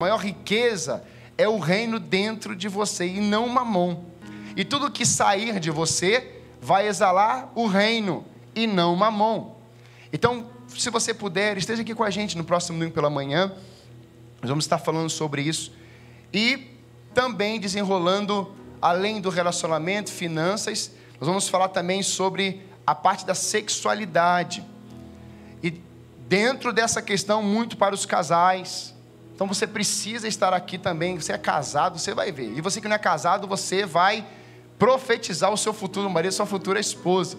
A maior riqueza é o reino dentro de você e não mamon. E tudo que sair de você vai exalar o reino e não mamon. Então, se você puder, esteja aqui com a gente no próximo domingo pela manhã. Nós vamos estar falando sobre isso. E também desenrolando, além do relacionamento, finanças, nós vamos falar também sobre a parte da sexualidade. E dentro dessa questão, muito para os casais. Então você precisa estar aqui também. Você é casado, você vai ver. E você que não é casado, você vai profetizar o seu futuro marido, sua futura esposa.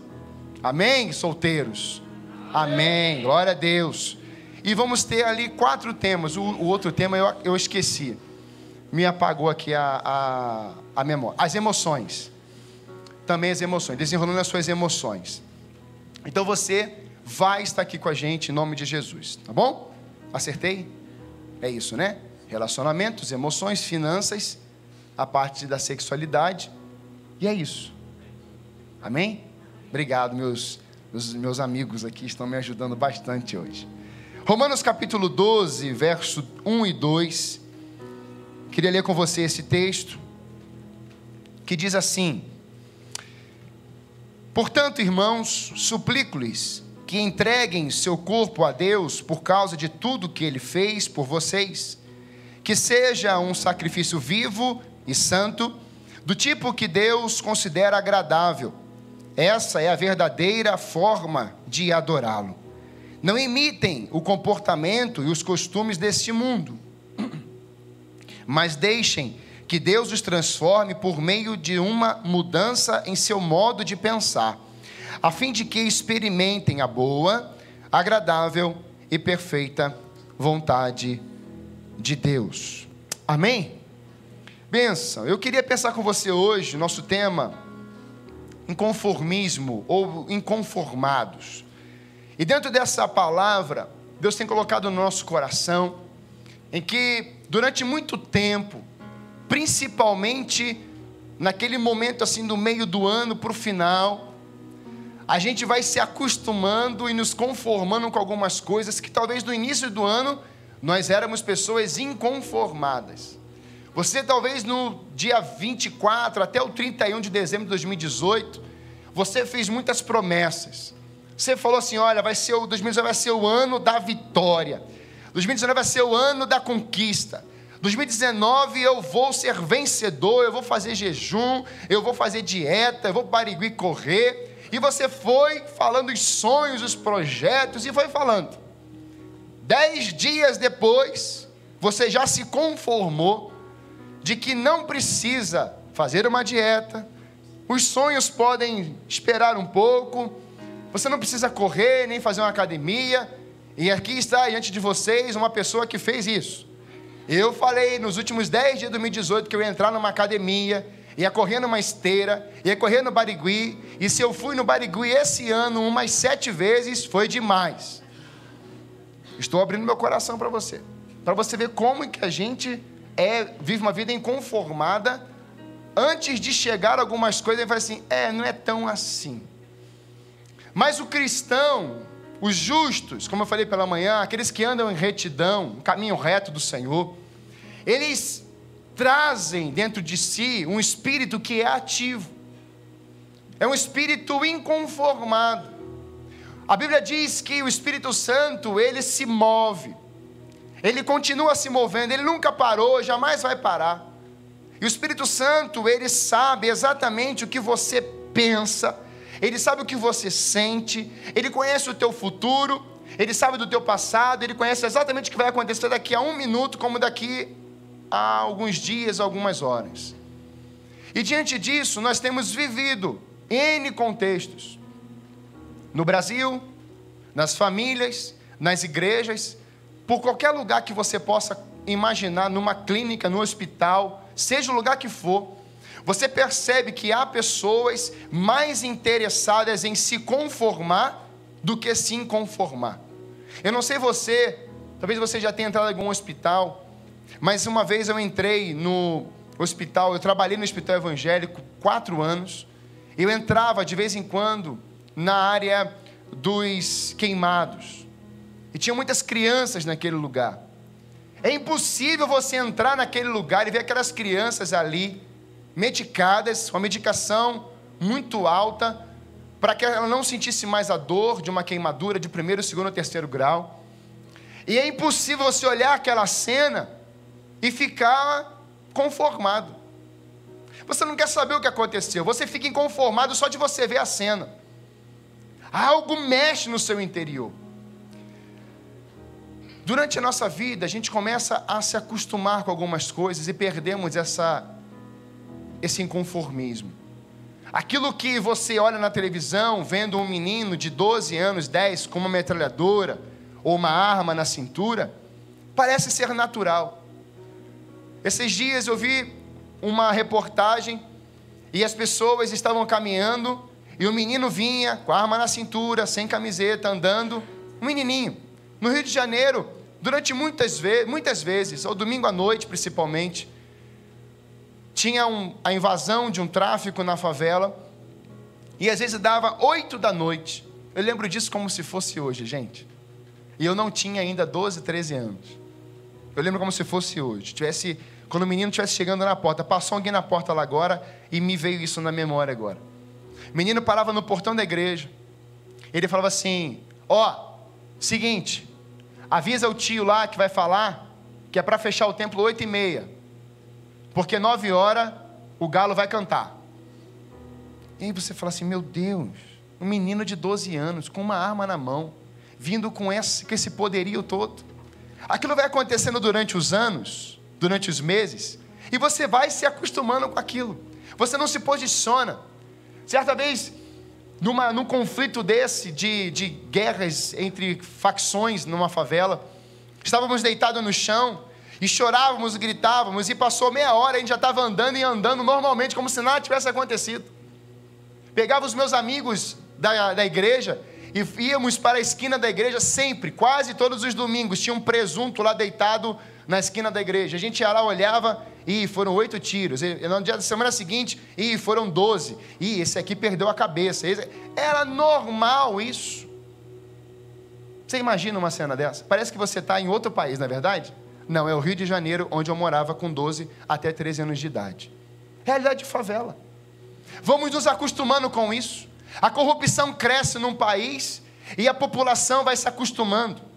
Amém, solteiros? Amém. Glória a Deus. E vamos ter ali quatro temas. O, o outro tema eu, eu esqueci. Me apagou aqui a, a, a memória. As emoções. Também as emoções. Desenrolando as suas emoções. Então você vai estar aqui com a gente em nome de Jesus. Tá bom? Acertei? É isso, né? Relacionamentos, emoções, finanças, a parte da sexualidade. E é isso. Amém? Obrigado, meus os meus amigos aqui estão me ajudando bastante hoje. Romanos capítulo 12, verso 1 e 2. Queria ler com você esse texto que diz assim: Portanto, irmãos, suplico-lhes que entreguem seu corpo a Deus por causa de tudo que ele fez por vocês, que seja um sacrifício vivo e santo, do tipo que Deus considera agradável. Essa é a verdadeira forma de adorá-lo. Não imitem o comportamento e os costumes deste mundo, mas deixem que Deus os transforme por meio de uma mudança em seu modo de pensar, a fim de que experimentem a boa, agradável e perfeita vontade de Deus. Amém? Benção, eu queria pensar com você hoje, nosso tema inconformismo ou inconformados. E dentro dessa palavra, Deus tem colocado no nosso coração em que durante muito tempo, principalmente naquele momento assim do meio do ano para o final, a gente vai se acostumando e nos conformando com algumas coisas que talvez no início do ano nós éramos pessoas inconformadas. Você talvez no dia 24 até o 31 de dezembro de 2018, você fez muitas promessas. Você falou assim: olha, vai ser o 2019 vai ser o ano da vitória. 2019 vai ser o ano da conquista. 2019 eu vou ser vencedor, eu vou fazer jejum, eu vou fazer dieta, eu vou para Barigui correr. E você foi falando os sonhos, os projetos e foi falando. Dez dias depois, você já se conformou de que não precisa fazer uma dieta, os sonhos podem esperar um pouco, você não precisa correr nem fazer uma academia, e aqui está diante de vocês uma pessoa que fez isso. Eu falei nos últimos 10 dias de 2018 que eu ia entrar numa academia, ia correr numa esteira, ia correr no Barigui, e se eu fui no Barigui esse ano umas sete vezes, foi demais. Estou abrindo meu coração para você, para você ver como que a gente é, vive uma vida inconformada. Antes de chegar algumas coisas, ele fala assim: é, não é tão assim. Mas o cristão, os justos, como eu falei pela manhã, aqueles que andam em retidão, no caminho reto do Senhor, eles trazem dentro de si um espírito que é ativo, é um espírito inconformado. A Bíblia diz que o Espírito Santo, ele se move, ele continua se movendo, ele nunca parou, jamais vai parar. E o Espírito Santo, ele sabe exatamente o que você pensa, ele sabe o que você sente, ele conhece o teu futuro, ele sabe do teu passado, ele conhece exatamente o que vai acontecer daqui a um minuto, como daqui a alguns dias, algumas horas. E diante disso, nós temos vivido N contextos. No Brasil, nas famílias, nas igrejas, por qualquer lugar que você possa imaginar, numa clínica, no hospital, seja o lugar que for, você percebe que há pessoas mais interessadas em se conformar do que se inconformar. Eu não sei você, talvez você já tenha entrado em algum hospital, mas uma vez eu entrei no hospital, eu trabalhei no hospital evangélico quatro anos, eu entrava de vez em quando na área dos queimados, e tinha muitas crianças naquele lugar. É impossível você entrar naquele lugar e ver aquelas crianças ali, medicadas, com a medicação muito alta, para que ela não sentisse mais a dor de uma queimadura de primeiro, segundo, terceiro grau. E é impossível você olhar aquela cena e ficar conformado. Você não quer saber o que aconteceu, você fica inconformado só de você ver a cena. Algo mexe no seu interior. Durante a nossa vida, a gente começa a se acostumar com algumas coisas e perdemos essa, esse inconformismo. Aquilo que você olha na televisão, vendo um menino de 12 anos, 10, com uma metralhadora ou uma arma na cintura, parece ser natural. Esses dias eu vi uma reportagem e as pessoas estavam caminhando e o menino vinha com a arma na cintura, sem camiseta, andando, um menininho. No Rio de Janeiro, durante muitas, ve muitas vezes, ao domingo à noite principalmente, tinha um, a invasão de um tráfico na favela e às vezes dava oito da noite. Eu lembro disso como se fosse hoje, gente. E eu não tinha ainda 12, 13 anos. Eu lembro como se fosse hoje. Tivesse quando o menino estivesse chegando na porta, passou alguém na porta lá agora e me veio isso na memória agora. O menino parava no portão da igreja. Ele falava assim: Ó, oh, seguinte, avisa o tio lá que vai falar que é para fechar o templo oito e meia, porque nove horas o galo vai cantar. E aí você fala assim: Meu Deus, um menino de 12 anos com uma arma na mão, vindo com esse, com esse poderio todo. Aquilo vai acontecendo durante os anos durante os meses, e você vai se acostumando com aquilo. Você não se posiciona. Certa vez, numa, num conflito desse, de, de guerras entre facções numa favela, estávamos deitados no chão e chorávamos e gritávamos, e passou meia hora, a gente já estava andando e andando normalmente, como se nada tivesse acontecido. Pegava os meus amigos da, da igreja e íamos para a esquina da igreja sempre, quase todos os domingos, tinha um presunto lá deitado na esquina da igreja. A gente ia lá, olhava, e foram oito tiros. E no dia da semana seguinte, e foram doze. E esse aqui perdeu a cabeça. Era normal isso. Você imagina uma cena dessa? Parece que você está em outro país, não é verdade? Não, é o Rio de Janeiro, onde eu morava com 12 até 13 anos de idade. Realidade de favela. Vamos nos acostumando com isso. A corrupção cresce num país e a população vai se acostumando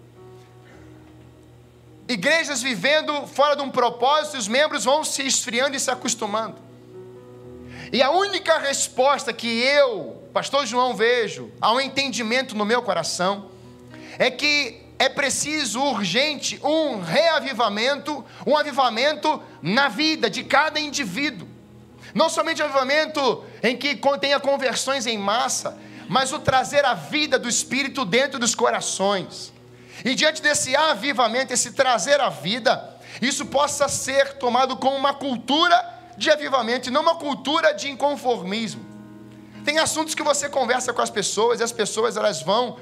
igrejas vivendo fora de um propósito, os membros vão se esfriando e se acostumando. E a única resposta que eu, pastor João, vejo ao entendimento no meu coração é que é preciso urgente um reavivamento, um avivamento na vida de cada indivíduo. Não somente um avivamento em que contenha conversões em massa, mas o trazer a vida do Espírito dentro dos corações. E diante desse avivamento, esse trazer a vida, isso possa ser tomado como uma cultura de avivamento e não uma cultura de inconformismo. Tem assuntos que você conversa com as pessoas e as pessoas elas vão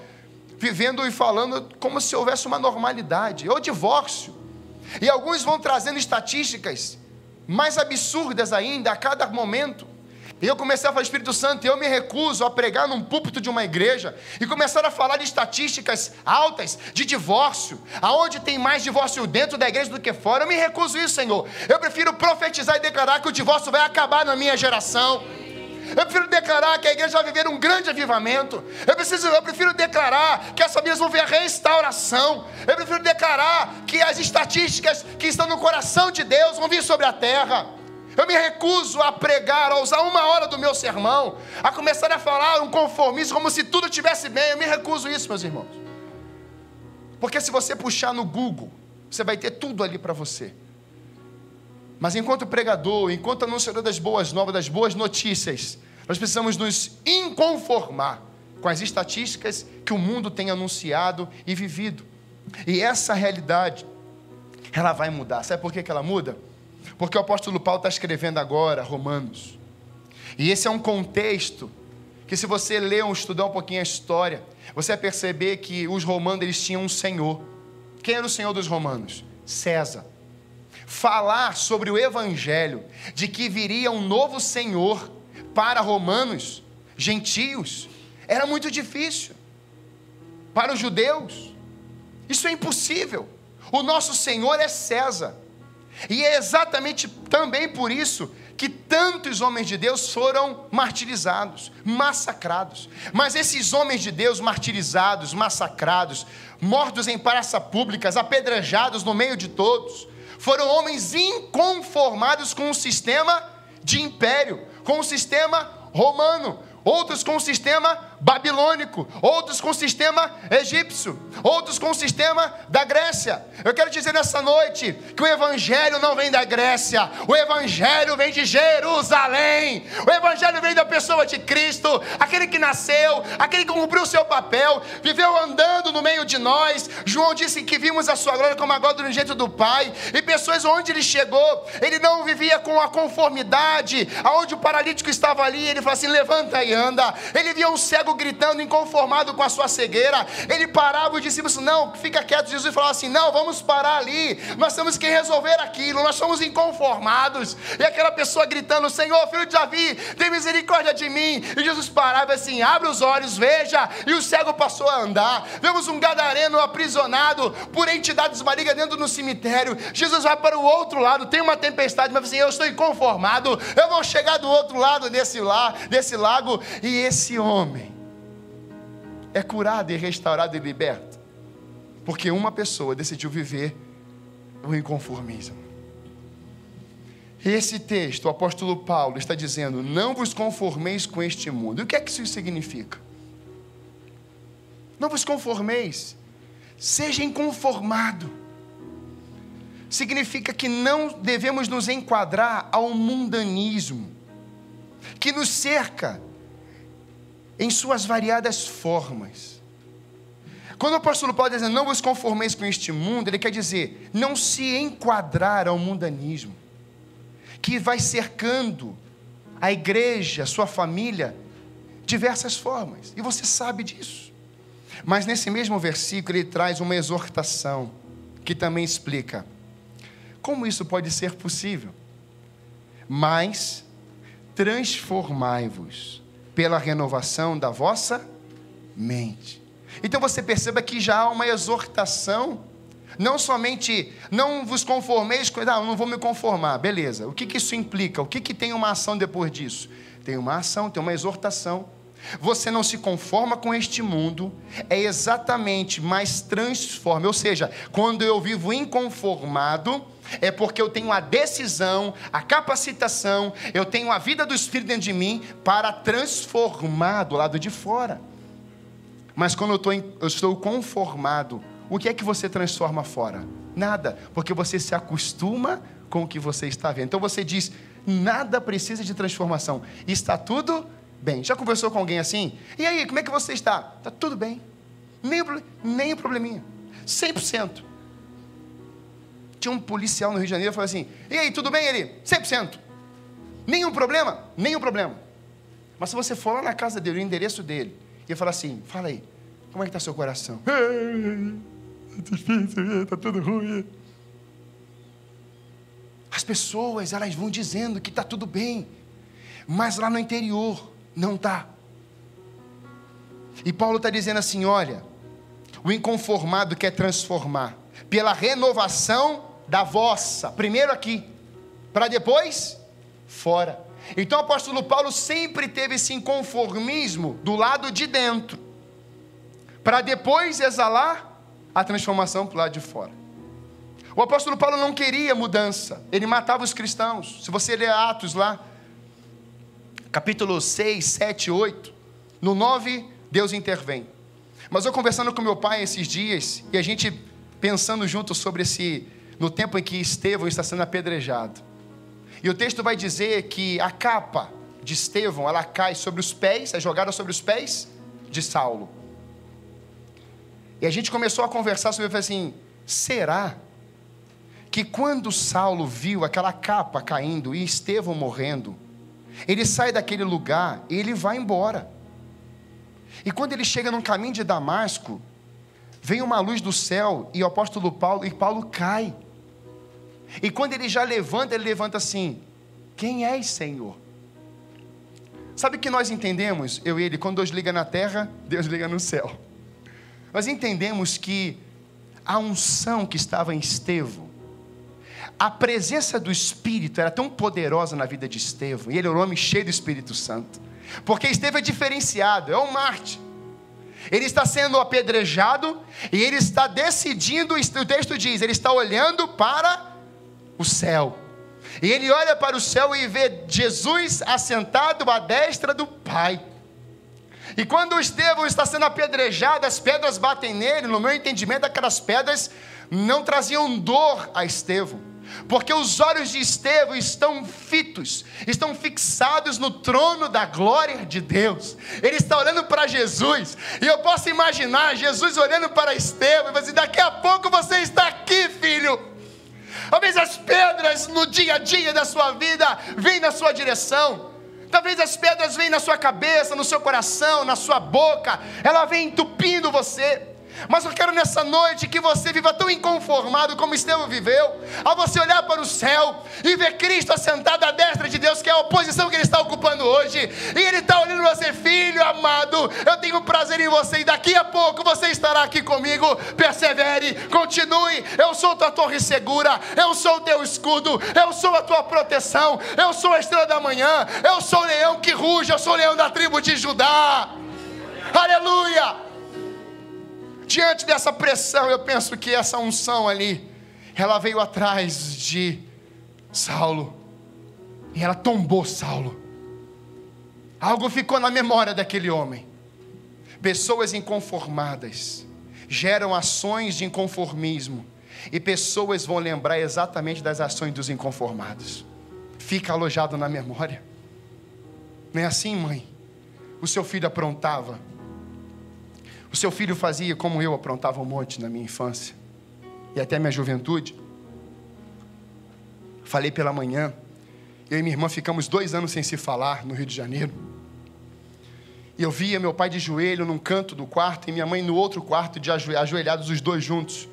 vivendo e falando como se houvesse uma normalidade, ou divórcio. E alguns vão trazendo estatísticas mais absurdas ainda a cada momento. E eu comecei a falar, Espírito Santo, eu me recuso a pregar num púlpito de uma igreja e começar a falar de estatísticas altas de divórcio, aonde tem mais divórcio dentro da igreja do que fora. Eu me recuso isso, Senhor. Eu prefiro profetizar e declarar que o divórcio vai acabar na minha geração. Eu prefiro declarar que a igreja vai viver um grande avivamento. Eu, preciso, eu prefiro declarar que as famílias vão ver a restauração. Eu prefiro declarar que as estatísticas que estão no coração de Deus vão vir sobre a terra. Eu me recuso a pregar, a usar uma hora do meu sermão, a começar a falar um conformismo como se tudo estivesse bem. Eu me recuso isso, meus irmãos. Porque se você puxar no Google, você vai ter tudo ali para você. Mas enquanto pregador, enquanto anunciador das boas novas, das boas notícias, nós precisamos nos inconformar com as estatísticas que o mundo tem anunciado e vivido. E essa realidade, ela vai mudar. Sabe por que ela muda? Porque o apóstolo Paulo está escrevendo agora Romanos. E esse é um contexto que se você ler ou estudar um pouquinho a história, você vai perceber que os romanos eles tinham um senhor. Quem era o senhor dos romanos? César. Falar sobre o evangelho de que viria um novo senhor para romanos, gentios, era muito difícil. Para os judeus, isso é impossível. O nosso Senhor é César. E é exatamente também por isso que tantos homens de Deus foram martirizados, massacrados. Mas esses homens de Deus martirizados, massacrados, mortos em praças públicas, apedrejados no meio de todos, foram homens inconformados com o sistema de império, com o sistema romano, outros com o sistema babilônico, outros com o sistema egípcio, outros com o sistema da Grécia. Eu quero dizer nessa noite que o evangelho não vem da Grécia, o evangelho vem de Jerusalém. O evangelho vem da pessoa de Cristo, aquele que nasceu, aquele que cumpriu o seu papel, viveu andando no meio de nós. João disse que vimos a sua glória como a glória do jeito do Pai. E pessoas onde ele chegou, ele não vivia com a conformidade, aonde o paralítico estava ali, ele falou assim: "Levanta e anda". Ele via um cego gritando, inconformado com a sua cegueira. Ele parava os discípulos, não, fica quieto. Jesus falava assim: não, vamos parar ali. Nós temos que resolver aquilo. Nós somos inconformados. E aquela pessoa gritando: Senhor, filho de Davi, tem misericórdia de mim. E Jesus parava assim: abre os olhos, veja. E o cego passou a andar. Vemos um gadareno aprisionado por entidades malignas dentro do cemitério. Jesus vai para o outro lado, tem uma tempestade, mas assim: eu estou inconformado. Eu vou chegar do outro lado desse, lá, desse lago. E esse homem é curado e restaurado e liberto. Porque uma pessoa decidiu viver o inconformismo. Esse texto, o apóstolo Paulo está dizendo: Não vos conformeis com este mundo. E o que é que isso significa? Não vos conformeis, seja inconformado. Significa que não devemos nos enquadrar ao mundanismo que nos cerca em suas variadas formas. Quando o apóstolo Paulo diz, não vos conformeis com este mundo, ele quer dizer, não se enquadrar ao mundanismo, que vai cercando a igreja, sua família, diversas formas, e você sabe disso. Mas nesse mesmo versículo ele traz uma exortação, que também explica como isso pode ser possível. Mas transformai-vos pela renovação da vossa mente. Então você perceba que já há uma exortação, não somente não vos conformeis com, não, não vou me conformar, beleza. O que, que isso implica? O que, que tem uma ação depois disso? Tem uma ação, tem uma exortação. Você não se conforma com este mundo, é exatamente mais transforma. Ou seja, quando eu vivo inconformado, é porque eu tenho a decisão, a capacitação, eu tenho a vida do Espírito dentro de mim para transformar do lado de fora. Mas quando eu, tô eu estou conformado, o que é que você transforma fora? Nada, porque você se acostuma com o que você está vendo. Então você diz: nada precisa de transformação, está tudo bem. Já conversou com alguém assim? E aí, como é que você está? Está tudo bem, nem, nem probleminha, 100%. Tinha um policial no Rio de Janeiro e falou assim: E aí, tudo bem? Ele, 100%. Nenhum problema? Nenhum problema. Mas se você for lá na casa dele, o endereço dele, e falar assim: Fala aí, como é que está seu coração? Está difícil, está tudo ruim. As pessoas, elas vão dizendo que está tudo bem, mas lá no interior não está. E Paulo está dizendo assim: olha, o inconformado quer transformar pela renovação da vossa, primeiro aqui, para depois fora. Então o apóstolo Paulo sempre teve esse inconformismo do lado de dentro, para depois exalar a transformação para o lado de fora. O apóstolo Paulo não queria mudança, ele matava os cristãos. Se você ler Atos lá, capítulo 6, 7, 8, no 9, Deus intervém. Mas eu conversando com meu pai esses dias, e a gente pensando junto sobre esse no tempo em que Estevão está sendo apedrejado. E o texto vai dizer que a capa de Estevão, ela cai sobre os pés, é jogada sobre os pés de Saulo. E a gente começou a conversar sobre assim, será que quando Saulo viu aquela capa caindo e Estevão morrendo, ele sai daquele lugar e ele vai embora. E quando ele chega no caminho de Damasco, vem uma luz do céu e o apóstolo Paulo, e Paulo cai. E quando ele já levanta, ele levanta assim: Quem és, Senhor? Sabe o que nós entendemos, eu e ele, quando Deus liga na terra, Deus liga no céu. Nós entendemos que a unção que estava em Estevão, a presença do Espírito era tão poderosa na vida de Estevão, e ele era um homem cheio do Espírito Santo, porque Estevão é diferenciado, é um Marte. Ele está sendo apedrejado e ele está decidindo, o texto diz, ele está olhando para o céu. E ele olha para o céu e vê Jesus assentado à destra do Pai. E quando Estevão está sendo apedrejado, as pedras batem nele, no meu entendimento, aquelas pedras não traziam dor a Estevão porque os olhos de Estevão estão fitos, estão fixados no trono da glória de Deus. Ele está olhando para Jesus, e eu posso imaginar Jesus olhando para Estevão e assim: daqui a pouco você está aqui, filho. Talvez as pedras no dia a dia da sua vida vêm na sua direção. Talvez as pedras venham na sua cabeça, no seu coração, na sua boca. Ela vem entupindo você. Mas eu quero nessa noite que você viva tão inconformado como Estevão viveu, ao você olhar para o céu e ver Cristo assentado à destra de Deus, que é a oposição que Ele está ocupando hoje, e Ele está olhando você, filho amado, eu tenho prazer em você, e daqui a pouco você estará aqui comigo. Persevere, continue. Eu sou tua torre segura, eu sou o teu escudo, eu sou a tua proteção, eu sou a estrela da manhã, eu sou o leão que ruge, eu sou o leão da tribo de Judá. Aleluia! Diante dessa pressão, eu penso que essa unção ali, ela veio atrás de Saulo, e ela tombou Saulo. Algo ficou na memória daquele homem. Pessoas inconformadas geram ações de inconformismo, e pessoas vão lembrar exatamente das ações dos inconformados. Fica alojado na memória. Não é assim, mãe? O seu filho aprontava, o seu filho fazia como eu aprontava um monte na minha infância e até minha juventude. Falei pela manhã, eu e minha irmã ficamos dois anos sem se falar no Rio de Janeiro. E eu via meu pai de joelho num canto do quarto e minha mãe no outro quarto, de ajoelhados os dois juntos.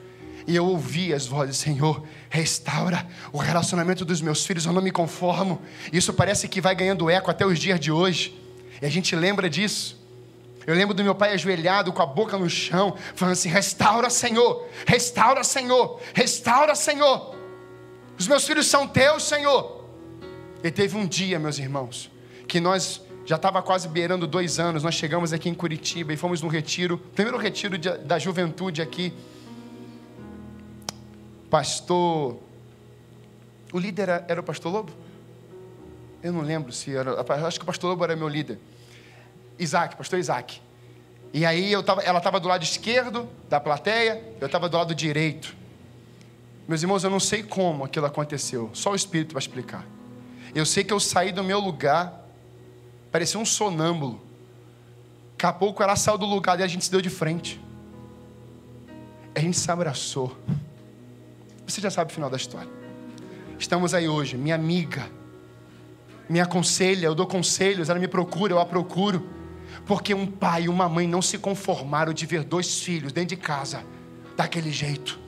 E eu ouvia as vozes, Senhor, restaura o relacionamento dos meus filhos, eu não me conformo. Isso parece que vai ganhando eco até os dias de hoje. E a gente lembra disso. Eu lembro do meu pai ajoelhado com a boca no chão, falando assim: restaura, Senhor, restaura, Senhor, restaura, Senhor. Os meus filhos são teus, Senhor. E teve um dia, meus irmãos, que nós já estava quase beirando dois anos. Nós chegamos aqui em Curitiba e fomos no retiro, primeiro retiro de, da juventude aqui. Pastor, o líder era, era o Pastor Lobo? Eu não lembro se era. Acho que o Pastor Lobo era meu líder. Isaac, pastor Isaac. E aí eu tava, ela estava do lado esquerdo da plateia, eu estava do lado direito. Meus irmãos, eu não sei como aquilo aconteceu, só o Espírito vai explicar. Eu sei que eu saí do meu lugar, parecia um sonâmbulo. Daqui a pouco ela saiu do lugar e a gente se deu de frente. A gente se abraçou. Você já sabe o final da história. Estamos aí hoje, minha amiga, me aconselha, eu dou conselhos, ela me procura, eu a procuro. Porque um pai e uma mãe não se conformaram de ver dois filhos dentro de casa daquele jeito.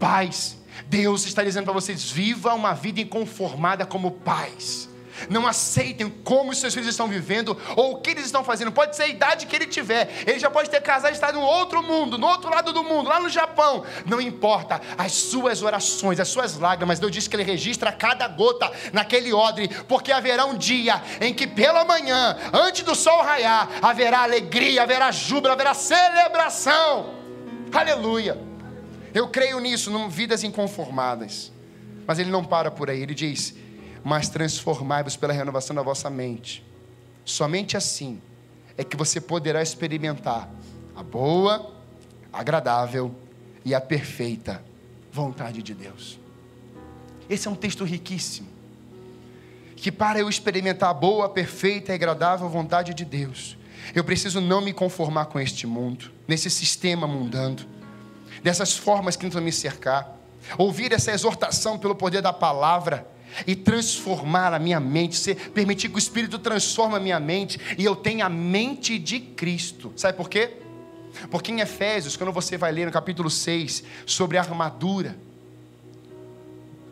Pais, Deus está dizendo para vocês: viva uma vida inconformada como pais. Não aceitem como os seus filhos estão vivendo ou o que eles estão fazendo. Pode ser a idade que ele tiver. Ele já pode ter casado e estar no outro mundo, no outro lado do mundo, lá no Japão. Não importa. As suas orações, as suas lágrimas, Deus diz que ele registra cada gota naquele odre, porque haverá um dia em que pela manhã, antes do sol raiar, haverá alegria, haverá júbilo, haverá celebração. Aleluia. Eu creio nisso, num vidas inconformadas. Mas ele não para por aí, ele diz: mas transformai-vos pela renovação da vossa mente. Somente assim é que você poderá experimentar a boa, agradável e a perfeita vontade de Deus. Esse é um texto riquíssimo. Que para eu experimentar a boa, perfeita e agradável vontade de Deus, eu preciso não me conformar com este mundo, nesse sistema mundano, dessas formas que tentam me cercar. Ouvir essa exortação pelo poder da palavra e transformar a minha mente, ser, permitir que o Espírito transforme a minha mente e eu tenha a mente de Cristo. Sabe por quê? Porque em Efésios, quando você vai ler no capítulo 6 sobre a armadura,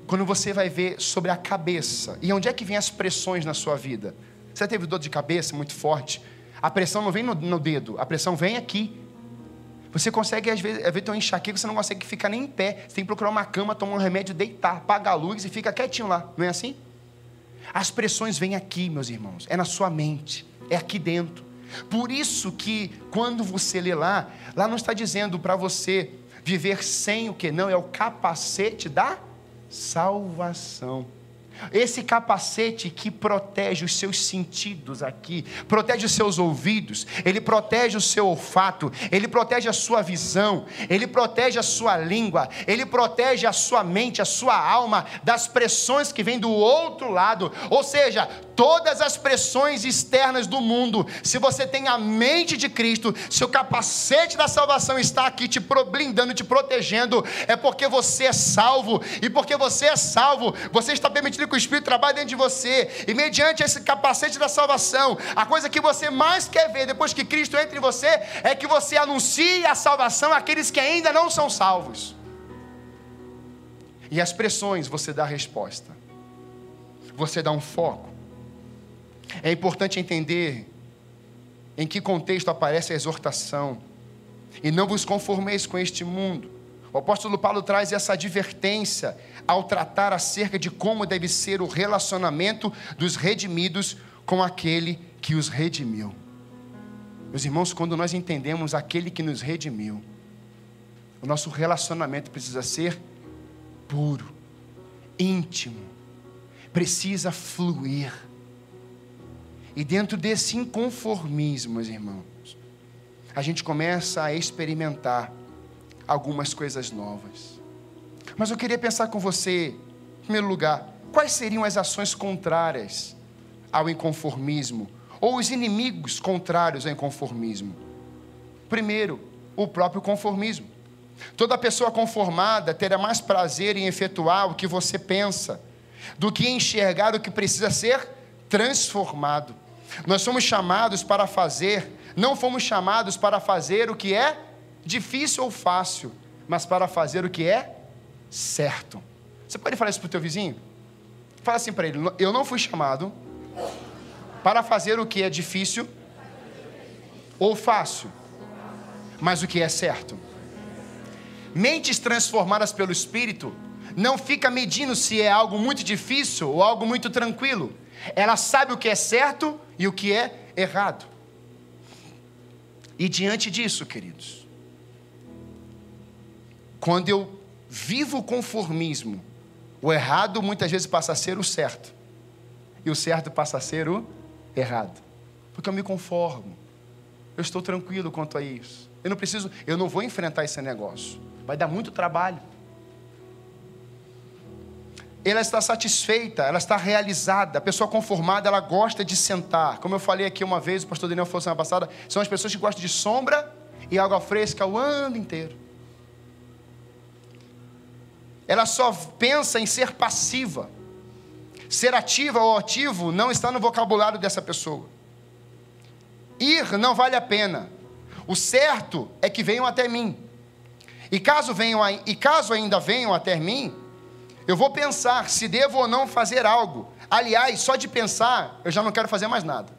quando você vai ver sobre a cabeça, e onde é que vem as pressões na sua vida? Você teve dor de cabeça muito forte? A pressão não vem no, no dedo, a pressão vem aqui. Você consegue, às vezes, às vezes tem uma enxaqueca, você não consegue ficar nem em pé. Você tem que procurar uma cama, tomar um remédio, deitar, apagar a luz e fica quietinho lá. Não é assim? As pressões vêm aqui, meus irmãos. É na sua mente. É aqui dentro. Por isso que quando você lê lá, lá não está dizendo para você viver sem o que? Não, é o capacete da salvação. Esse capacete que protege os seus sentidos aqui, protege os seus ouvidos, ele protege o seu olfato, ele protege a sua visão, ele protege a sua língua, ele protege a sua mente, a sua alma das pressões que vêm do outro lado. Ou seja, todas as pressões externas do mundo, se você tem a mente de Cristo, se o capacete da salvação está aqui te blindando, te protegendo, é porque você é salvo, e porque você é salvo, você está permitindo que o Espírito trabalhe dentro de você, e mediante esse capacete da salvação, a coisa que você mais quer ver depois que Cristo entra em você, é que você anuncie a salvação àqueles que ainda não são salvos. E as pressões você dá resposta, você dá um foco. É importante entender em que contexto aparece a exortação. E não vos conformeis com este mundo. O apóstolo Paulo traz essa advertência ao tratar acerca de como deve ser o relacionamento dos redimidos com aquele que os redimiu. Meus irmãos, quando nós entendemos aquele que nos redimiu, o nosso relacionamento precisa ser puro, íntimo, precisa fluir. E dentro desse inconformismo, meus irmãos, a gente começa a experimentar algumas coisas novas. Mas eu queria pensar com você, em primeiro lugar, quais seriam as ações contrárias ao inconformismo, ou os inimigos contrários ao inconformismo? Primeiro, o próprio conformismo. Toda pessoa conformada terá mais prazer em efetuar o que você pensa do que enxergar o que precisa ser transformado. Nós somos chamados para fazer, não fomos chamados para fazer o que é difícil ou fácil, mas para fazer o que é certo. Você pode falar isso para o teu vizinho? Fala assim para ele: Eu não fui chamado para fazer o que é difícil ou fácil, mas o que é certo. Mentes transformadas pelo Espírito não fica medindo se é algo muito difícil ou algo muito tranquilo. Ela sabe o que é certo e o que é errado. E diante disso, queridos, quando eu vivo conformismo, o errado muitas vezes passa a ser o certo, e o certo passa a ser o errado, porque eu me conformo, eu estou tranquilo quanto a isso, eu não preciso, eu não vou enfrentar esse negócio, vai dar muito trabalho. Ela está satisfeita, ela está realizada. A pessoa conformada, ela gosta de sentar. Como eu falei aqui uma vez, o pastor Daniel falou semana passada, são as pessoas que gostam de sombra e água fresca o ano inteiro ela só pensa em ser passiva. Ser ativa ou ativo não está no vocabulário dessa pessoa. Ir não vale a pena. O certo é que venham até mim. E caso venham e caso ainda venham até mim, eu vou pensar se devo ou não fazer algo. Aliás, só de pensar, eu já não quero fazer mais nada.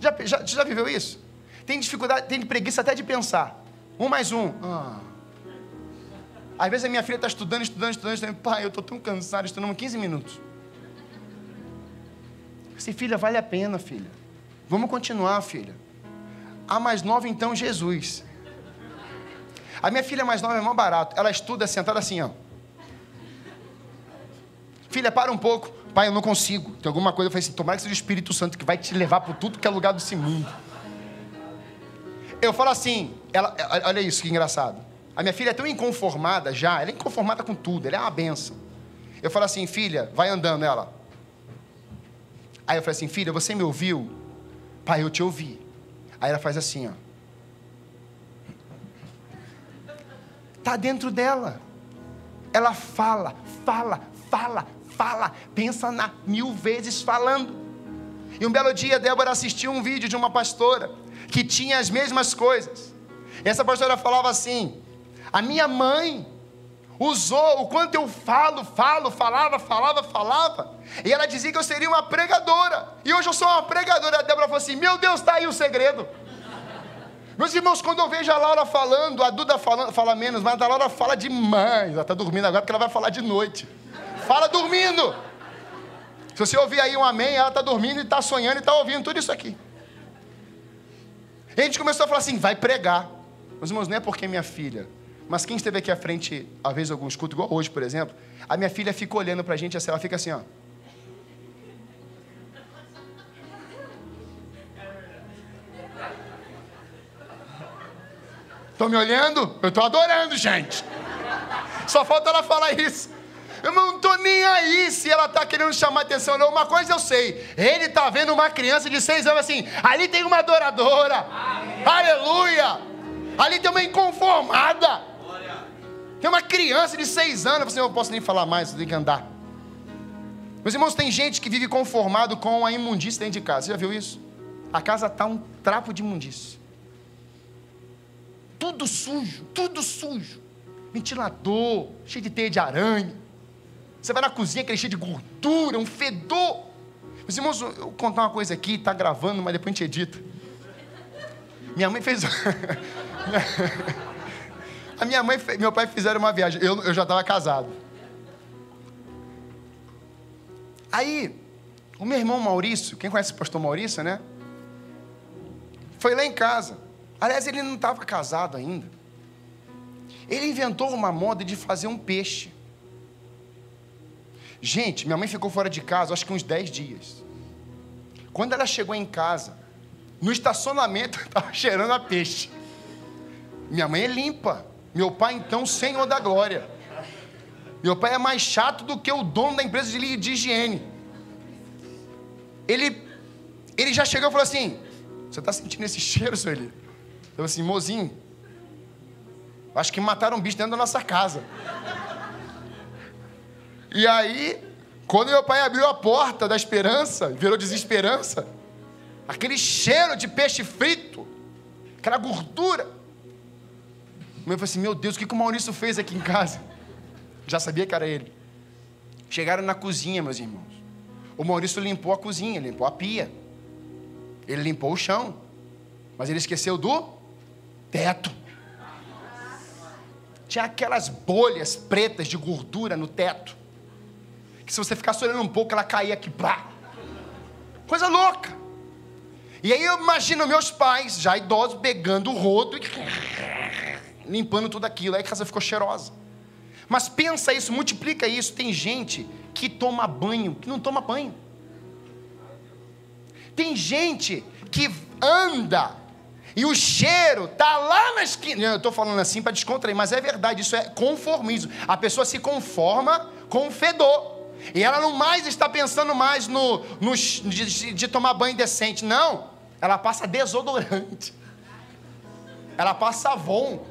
Já, já, já viveu isso? Tem dificuldade, tem preguiça até de pensar. Um mais um. Ah. Às vezes a minha filha está estudando, estudando, estudando, estudando. Pai, eu estou tão cansado, estudando 15 minutos. Assim, filha, vale a pena, filha. Vamos continuar, filha. A mais nova, então, Jesus. A minha filha mais nova é mais barato. Ela estuda sentada assim, ó. Filha, para um pouco. Pai, eu não consigo. Tem alguma coisa. Eu falei assim: tomara que seja o Espírito Santo que vai te levar para tudo que é lugar desse mundo. Eu falo assim, ela, olha isso que engraçado. A minha filha é tão inconformada já, ela é inconformada com tudo, ela é uma benção. Eu falo assim, filha, vai andando ela. Aí eu falei assim, filha, você me ouviu? Pai, eu te ouvi. Aí ela faz assim, ó. Tá dentro dela. Ela fala, fala, fala, fala, pensa na mil vezes falando. E um belo dia, Débora assistiu um vídeo de uma pastora que tinha as mesmas coisas. E essa pastora falava assim: a minha mãe usou o quanto eu falo, falo, falava, falava, falava. E ela dizia que eu seria uma pregadora. E hoje eu sou uma pregadora. A Débora falou assim: Meu Deus, está aí o segredo. Meus irmãos, quando eu vejo a Laura falando, a Duda fala, fala menos, mas a Laura fala demais. Ela está dormindo agora porque ela vai falar de noite. Fala dormindo. Se você ouvir aí um amém, ela está dormindo e está sonhando e está ouvindo tudo isso aqui. E a gente começou a falar assim: vai pregar. Meus irmãos, não é porque é minha filha. Mas quem esteve aqui à frente, às vezes, alguns cultos, igual hoje, por exemplo, a minha filha fica olhando para a gente, assim, ela fica assim, ó. Estão me olhando? Eu estou adorando, gente. Só falta ela falar isso. Eu não estou nem aí se ela está querendo chamar atenção, não. Uma coisa eu sei: ele está vendo uma criança de seis anos assim, ali tem uma adoradora, Amém. aleluia. Ali tem uma inconformada, tem uma criança de seis anos. Você assim, não posso nem falar mais, tem que andar. Meus irmãos, tem gente que vive conformado com a imundícia dentro de casa. Você já viu isso? A casa está um trapo de imundícia tudo sujo, tudo sujo. Ventilador, cheio de teia de aranha. Você vai na cozinha, aquele cheio de gordura, um fedor. Meus irmãos, eu vou contar uma coisa aqui, está gravando, mas depois a gente edita. Minha mãe fez. a minha mãe e meu pai fizeram uma viagem. Eu, eu já estava casado. Aí, o meu irmão Maurício, quem conhece o pastor Maurício, né? Foi lá em casa. Aliás, ele não estava casado ainda. Ele inventou uma moda de fazer um peixe. Gente, minha mãe ficou fora de casa, acho que uns 10 dias. Quando ela chegou em casa, no estacionamento estava cheirando a peixe. Minha mãe é limpa. Meu pai, então, Senhor da glória. Meu pai é mais chato do que o dono da empresa de, higiene. Ele, ele já chegou e falou assim: Você está sentindo esse cheiro, seu Eli? Eu assim, mozinho, acho que mataram um bicho dentro da nossa casa. E aí, quando meu pai abriu a porta da esperança, virou desesperança, aquele cheiro de peixe frito, aquela gordura. Eu falei assim: Meu Deus, o que, que o Maurício fez aqui em casa? Já sabia que era ele. Chegaram na cozinha, meus irmãos. O Maurício limpou a cozinha, limpou a pia. Ele limpou o chão. Mas ele esqueceu do teto. Tinha aquelas bolhas pretas de gordura no teto. Que se você ficasse olhando um pouco, ela caía aqui. Blá. Coisa louca. E aí eu imagino meus pais, já idosos, pegando o rodo e limpando tudo aquilo. Aí a casa ficou cheirosa. Mas pensa isso, multiplica isso. Tem gente que toma banho, que não toma banho. Tem gente que anda e o cheiro tá lá na esquina. Eu estou falando assim para descontrair, mas é verdade, isso é conformismo. A pessoa se conforma com o fedor. E ela não mais está pensando mais no, no de, de tomar banho decente. Não. Ela passa desodorante. Ela passa Avon.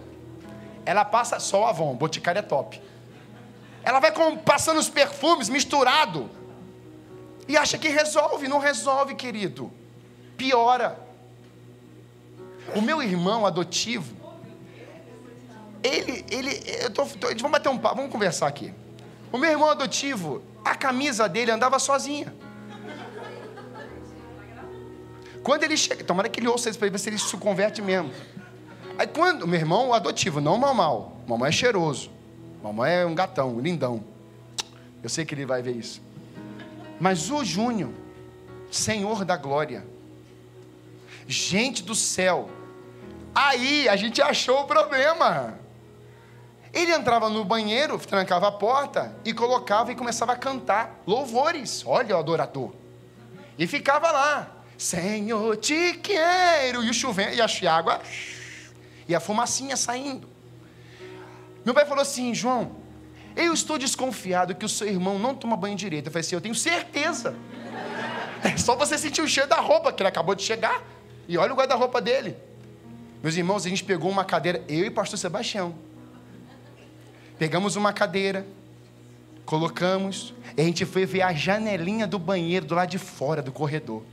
Ela passa só Avon. Boticário é top. Ela vai passando os perfumes misturado. E acha que resolve. Não resolve, querido. Piora. O meu irmão adotivo, ele, ele, eu tô, tô, vamos bater um papo, vamos conversar aqui. O meu irmão adotivo, a camisa dele andava sozinha. Quando ele chega, tomara que ele ouça isso para ver se ele se converte mesmo. Aí quando, meu irmão adotivo, não mamão, mamão é cheiroso, mamão é um gatão, lindão. Eu sei que ele vai ver isso. Mas o Júnior, Senhor da glória, gente do céu, Aí a gente achou o problema. Ele entrava no banheiro, trancava a porta e colocava e começava a cantar louvores. Olha o adorador. E ficava lá. Senhor, te quero. E o chovendo, e a água, e a fumacinha saindo. Meu pai falou assim: João, eu estou desconfiado que o seu irmão não toma banho direito. Eu falei assim: eu tenho certeza. É só você sentir o cheiro da roupa, que ele acabou de chegar. E olha o guarda-roupa dele. Meus irmãos, a gente pegou uma cadeira, eu e pastor Sebastião. Pegamos uma cadeira, colocamos, e a gente foi ver a janelinha do banheiro do lado de fora do corredor.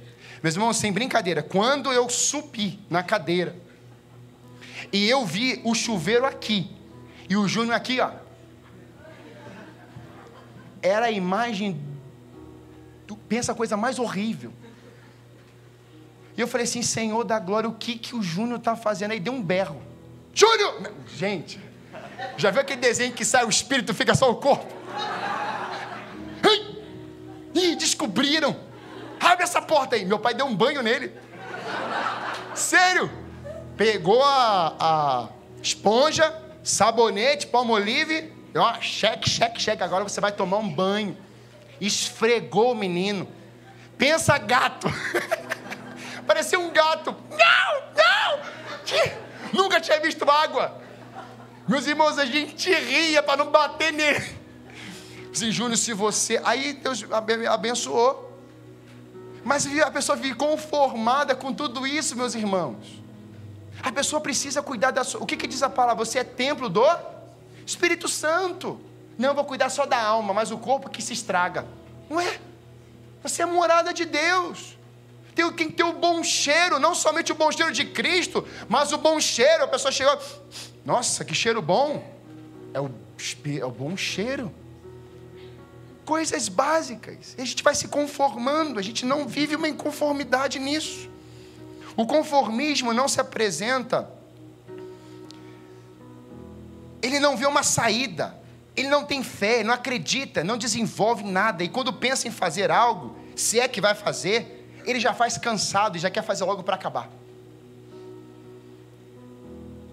Meus irmãos, sem brincadeira, quando eu subi na cadeira, e eu vi o chuveiro aqui, e o Júnior aqui, ó, era a imagem, do, pensa a coisa mais horrível. E eu falei assim: Senhor da glória, o que, que o Júnior está fazendo? Aí deu um berro. Júnior! Gente, já viu aquele desenho que sai o espírito fica só o corpo? Ih, descobriram. Abre essa porta aí. Meu pai deu um banho nele. Sério. Pegou a, a esponja, sabonete, palmolive. Ó, cheque, cheque, cheque. Agora você vai tomar um banho. Esfregou o menino. Pensa gato. Parecia um gato. Não, não. Nunca tinha visto água. Meus irmãos, a gente ria para não bater nele. Sim, Júnior, se você. Aí Deus abençoou. Mas a pessoa vive conformada com tudo isso, meus irmãos. A pessoa precisa cuidar da sua. O que, que diz a palavra? Você é templo do Espírito Santo. Não, vou cuidar só da alma, mas o corpo que se estraga. Não é? Você é morada de Deus. Tem, tem que ter o bom cheiro, não somente o bom cheiro de Cristo, mas o bom cheiro. A pessoa chegou, nossa, que cheiro bom. É o, é o bom cheiro. Coisas básicas. A gente vai se conformando, a gente não vive uma inconformidade nisso. O conformismo não se apresenta, ele não vê uma saída, ele não tem fé, não acredita, não desenvolve nada, e quando pensa em fazer algo, se é que vai fazer, ele já faz cansado e já quer fazer logo para acabar.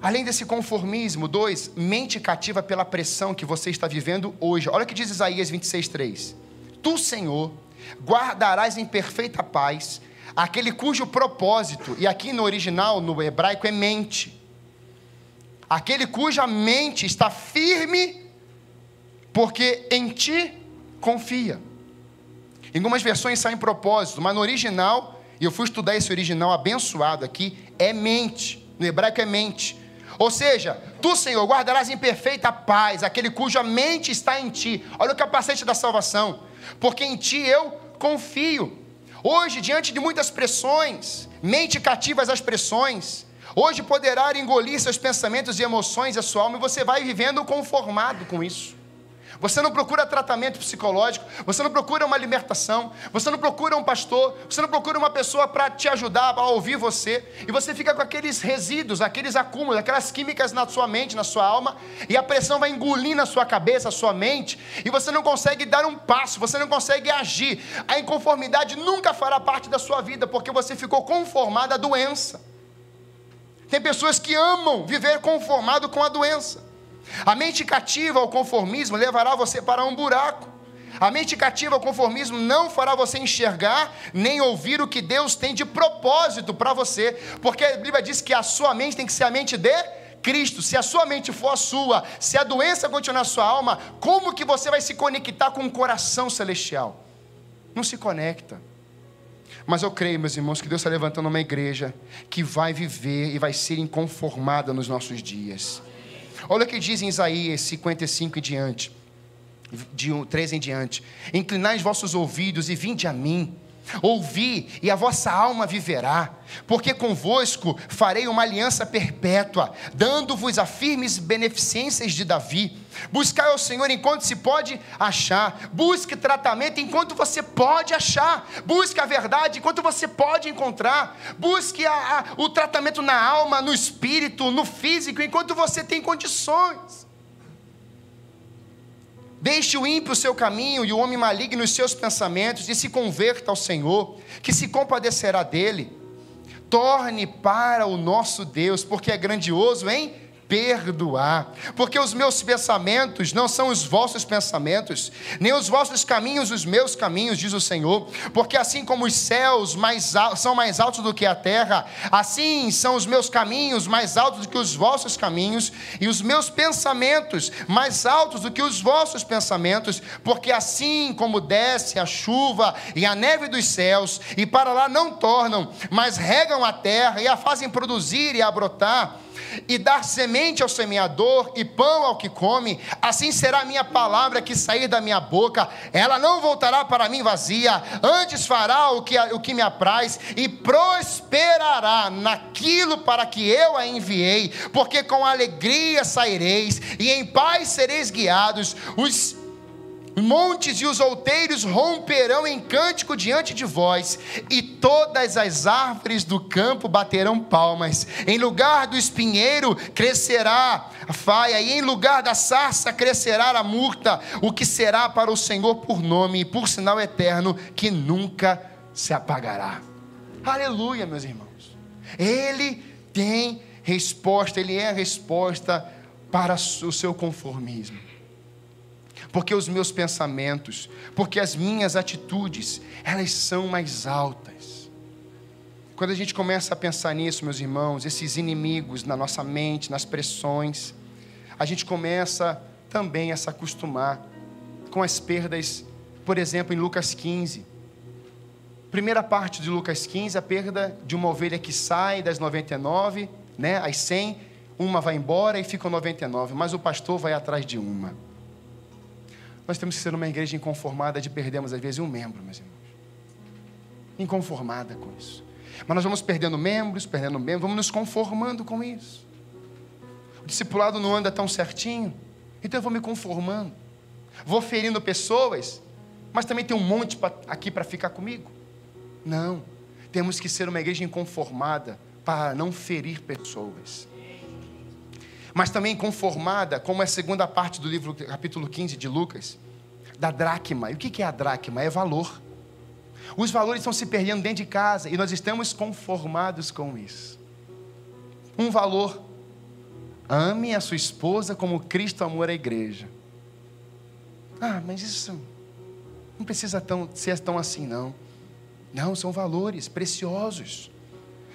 Além desse conformismo, dois, mente cativa pela pressão que você está vivendo hoje. Olha o que diz Isaías 26:3. Tu, Senhor, guardarás em perfeita paz aquele cujo propósito, e aqui no original, no hebraico, é mente. Aquele cuja mente está firme, porque em ti confia. Em algumas versões saem propósito, mas no original, e eu fui estudar esse original abençoado aqui, é mente. No hebraico é mente. Ou seja, tu, Senhor, guardarás em perfeita paz aquele cuja mente está em ti. Olha o capacete da salvação. Porque em ti eu confio. Hoje, diante de muitas pressões, mente cativas às pressões, hoje poderá engolir seus pensamentos e emoções, a sua alma, e você vai vivendo conformado com isso. Você não procura tratamento psicológico, você não procura uma libertação, você não procura um pastor, você não procura uma pessoa para te ajudar, a ouvir você, e você fica com aqueles resíduos, aqueles acúmulos, aquelas químicas na sua mente, na sua alma, e a pressão vai engolindo a sua cabeça, a sua mente, e você não consegue dar um passo, você não consegue agir. A inconformidade nunca fará parte da sua vida, porque você ficou conformado à doença. Tem pessoas que amam viver conformado com a doença. A mente cativa ao conformismo levará você para um buraco. A mente cativa ao conformismo não fará você enxergar nem ouvir o que Deus tem de propósito para você, porque a Bíblia diz que a sua mente tem que ser a mente de Cristo. Se a sua mente for a sua, se a doença continuar na sua alma, como que você vai se conectar com o coração celestial? Não se conecta. Mas eu creio, meus irmãos, que Deus está levantando uma igreja que vai viver e vai ser inconformada nos nossos dias. Olha o que diz em Isaías 55 e diante, de 3 em diante: Inclinai os vossos ouvidos e vinde a mim. Ouvi, e a vossa alma viverá, porque convosco farei uma aliança perpétua, dando-vos a firmes beneficências de Davi. Buscai ao Senhor enquanto se pode achar, busque tratamento enquanto você pode achar, busque a verdade enquanto você pode encontrar, busque a, a, o tratamento na alma, no espírito, no físico, enquanto você tem condições. Deixe o ímpio o seu caminho e o homem maligno os seus pensamentos e se converta ao Senhor, que se compadecerá dele. Torne para o nosso Deus, porque é grandioso em perdoar, porque os meus pensamentos não são os vossos pensamentos, nem os vossos caminhos os meus caminhos, diz o Senhor, porque assim como os céus mais são mais altos do que a terra, assim são os meus caminhos mais altos do que os vossos caminhos, e os meus pensamentos mais altos do que os vossos pensamentos, porque assim como desce a chuva e a neve dos céus, e para lá não tornam, mas regam a terra e a fazem produzir e a brotar, e dar semente ao semeador e pão ao que come, assim será a minha palavra que sair da minha boca, ela não voltará para mim vazia, antes fará o que, o que me apraz e prosperará naquilo para que eu a enviei, porque com alegria saireis e em paz sereis guiados, os montes e os outeiros romperão em cântico diante de vós, e todas as árvores do campo baterão palmas. Em lugar do espinheiro crescerá a faia, e em lugar da sarça crescerá a murta, o que será para o Senhor por nome e por sinal eterno que nunca se apagará. Aleluia, meus irmãos. Ele tem resposta, ele é a resposta para o seu conformismo porque os meus pensamentos, porque as minhas atitudes, elas são mais altas. Quando a gente começa a pensar nisso, meus irmãos, esses inimigos na nossa mente, nas pressões, a gente começa também a se acostumar com as perdas, por exemplo, em Lucas 15. Primeira parte de Lucas 15, a perda de uma ovelha que sai das 99, né, as 100, uma vai embora e ficam 99, mas o pastor vai atrás de uma. Nós temos que ser uma igreja inconformada de perdermos, às vezes, um membro, meus irmãos. Inconformada com isso. Mas nós vamos perdendo membros, perdendo membros, vamos nos conformando com isso. O discipulado não anda tão certinho, então eu vou me conformando. Vou ferindo pessoas, mas também tem um monte aqui para ficar comigo. Não. Temos que ser uma igreja inconformada para não ferir pessoas mas também conformada, como é a segunda parte do livro, capítulo 15 de Lucas, da dracma. E o que é a dracma? É valor. Os valores estão se perdendo dentro de casa e nós estamos conformados com isso. Um valor. Ame a sua esposa como Cristo amou a igreja. Ah, mas isso não precisa tão, ser tão assim, não. Não, são valores preciosos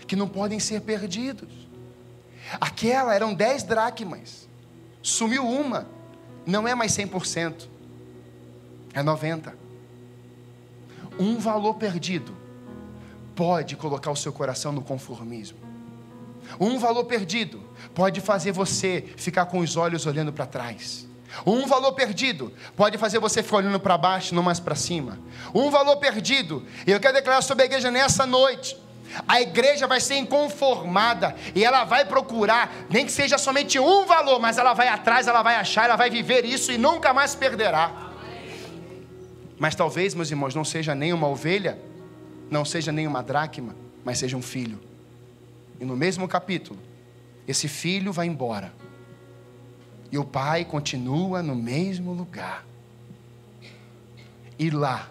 que não podem ser perdidos. Aquela eram 10 dracmas. Sumiu uma. Não é mais 100%. É 90. Um valor perdido pode colocar o seu coração no conformismo. Um valor perdido pode fazer você ficar com os olhos olhando para trás. Um valor perdido pode fazer você ficar olhando para baixo, não mais para cima. Um valor perdido, e eu quero declarar sobre a igreja nessa noite a igreja vai ser inconformada e ela vai procurar, nem que seja somente um valor, mas ela vai atrás, ela vai achar, ela vai viver isso e nunca mais perderá. Mas talvez, meus irmãos, não seja nem uma ovelha, não seja nem uma dracma, mas seja um filho. E no mesmo capítulo, esse filho vai embora. E o pai continua no mesmo lugar. E lá,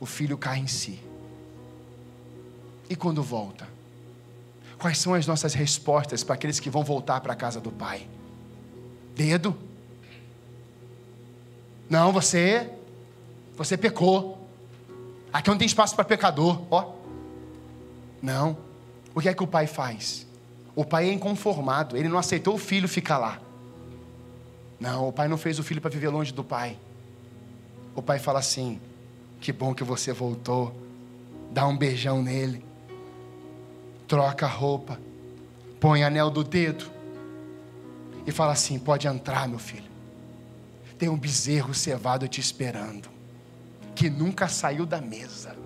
o filho cai em si e quando volta? Quais são as nossas respostas para aqueles que vão voltar para a casa do Pai? Dedo? Não, você, você pecou. Aqui não tem espaço para pecador, ó. Não. O que é que o pai faz? O pai é inconformado, ele não aceitou o filho ficar lá. Não, o pai não fez o filho para viver longe do pai. O pai fala assim: Que bom que você voltou. Dá um beijão nele troca a roupa, põe anel do dedo e fala assim: pode entrar, meu filho. Tem um bezerro cevado te esperando, que nunca saiu da mesa.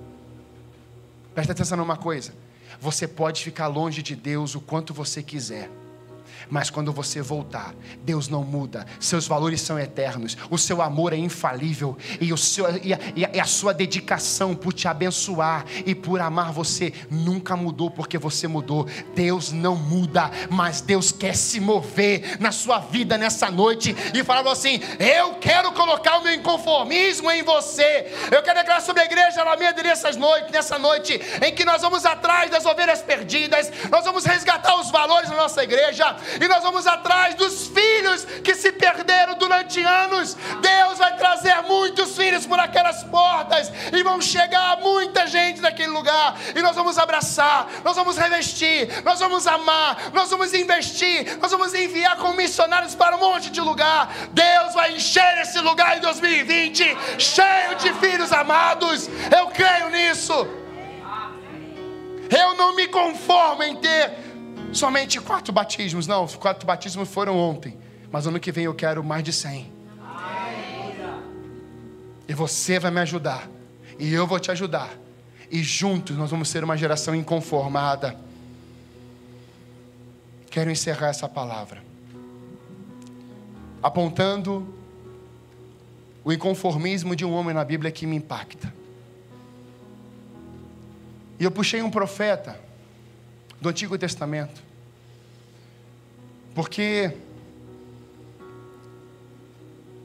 Presta atenção numa coisa: você pode ficar longe de Deus o quanto você quiser mas quando você voltar, Deus não muda, seus valores são eternos, o seu amor é infalível. E, o seu, e, a, e a sua dedicação por te abençoar e por amar você nunca mudou porque você mudou. Deus não muda, mas Deus quer se mover na sua vida nessa noite e falar assim: Eu quero colocar o meu inconformismo em você. Eu quero declarar sobre a igreja Alameda nessas noites, nessa noite em que nós vamos atrás das ovelhas perdidas, nós vamos resgatar os valores da nossa igreja e nós vamos atrás dos filhos que se perderam durante anos. Deus vai trazer muitos filhos por aquelas portas e vão chegar muita gente naquele lugar. E nós vamos abraçar, nós vamos revestir, nós vamos amar, nós vamos investir, nós vamos enviar como missionários para um monte de lugar. Deus vai encher esse lugar em 2020, cheio de filhos amados. Eu creio nisso. Eu não me conformo em ter somente quatro batismos. Não, quatro batismos foram ontem. Mas ano que vem eu quero mais de cem. E você vai me ajudar. E eu vou te ajudar. E juntos nós vamos ser uma geração inconformada. Quero encerrar essa palavra. Apontando o inconformismo de um homem na Bíblia que me impacta. E eu puxei um profeta do Antigo Testamento, porque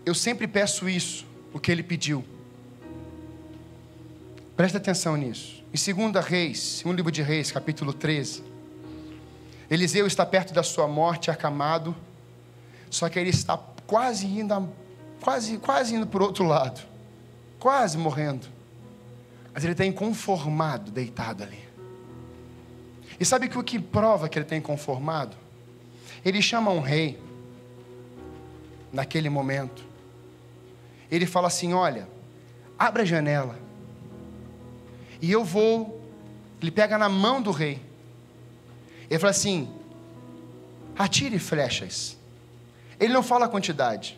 eu sempre peço isso, o que ele pediu. Presta atenção nisso. Em 2 Reis, segundo livro de Reis, capítulo 13, Eliseu está perto da sua morte, acamado, só que ele está quase indo, quase, quase indo para o outro lado, quase morrendo. Mas ele está inconformado, deitado ali. E sabe o que prova que ele está inconformado? Ele chama um rei, naquele momento. Ele fala assim: Olha, abre a janela. E eu vou. Ele pega na mão do rei. Ele fala assim: atire flechas. Ele não fala a quantidade.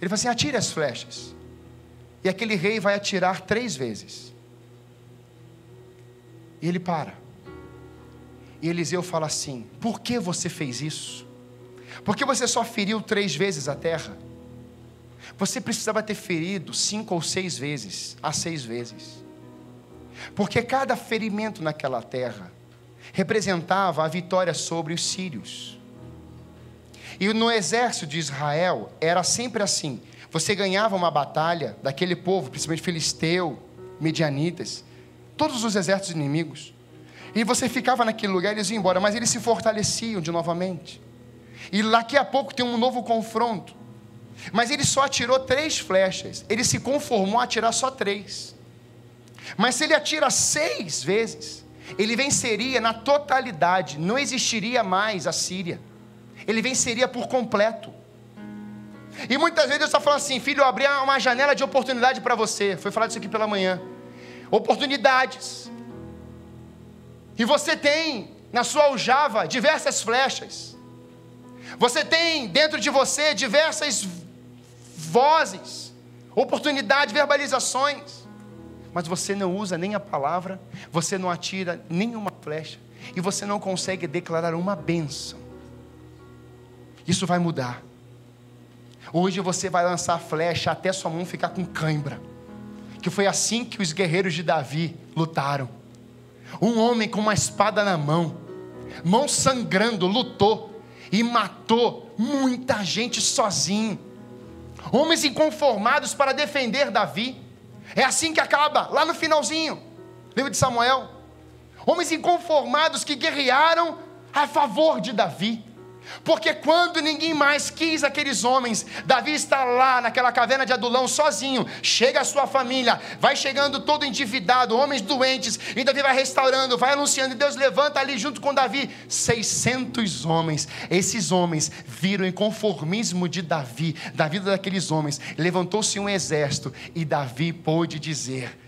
Ele fala assim: atire as flechas. E aquele rei vai atirar três vezes. E ele para. E Eliseu fala assim: Por que você fez isso? Por que você só feriu três vezes a terra? Você precisava ter ferido cinco ou seis vezes, a seis vezes. Porque cada ferimento naquela terra representava a vitória sobre os sírios. E no exército de Israel era sempre assim: você ganhava uma batalha daquele povo, principalmente filisteu, medianitas, todos os exércitos inimigos. E você ficava naquele lugar, eles iam embora, mas eles se fortaleciam de novamente. E daqui a pouco tem um novo confronto. Mas ele só atirou três flechas. Ele se conformou a atirar só três. Mas se ele atira seis vezes, ele venceria na totalidade. Não existiria mais a Síria. Ele venceria por completo. E muitas vezes Deus está falando assim, filho, eu abri uma janela de oportunidade para você. Foi falado isso aqui pela manhã. Oportunidades. E você tem na sua aljava diversas flechas. Você tem dentro de você diversas vozes, oportunidades, verbalizações. Mas você não usa nem a palavra, você não atira nenhuma flecha, e você não consegue declarar uma bênção. Isso vai mudar. Hoje você vai lançar flecha até sua mão ficar com cãibra. Que foi assim que os guerreiros de Davi lutaram. Um homem com uma espada na mão, mão sangrando, lutou e matou muita gente sozinho. Homens inconformados para defender Davi. É assim que acaba, lá no finalzinho, livro de Samuel. Homens inconformados que guerrearam a favor de Davi. Porque quando ninguém mais quis aqueles homens, Davi está lá naquela caverna de Adulão sozinho. Chega a sua família, vai chegando todo endividado, homens doentes, e Davi vai restaurando, vai anunciando, e Deus levanta ali junto com Davi 600 homens. Esses homens viram o inconformismo de Davi, da vida daqueles homens. Levantou-se um exército e Davi pôde dizer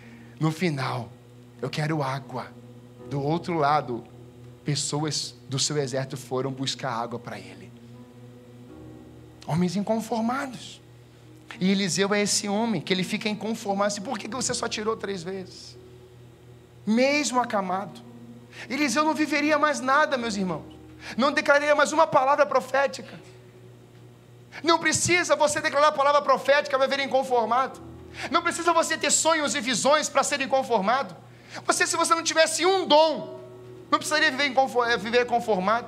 no final: Eu quero água. Do outro lado, pessoas do seu exército foram buscar água para ele. Homens inconformados. E Eliseu é esse homem que ele fica inconformado. Assim, Por que você só tirou três vezes? Mesmo acamado. Eliseu não viveria mais nada, meus irmãos. Não declararia mais uma palavra profética. Não precisa você declarar a palavra profética para viver inconformado. Não precisa você ter sonhos e visões para ser inconformado. Você, se você não tivesse um dom, não precisaria viver, eh, viver conformado.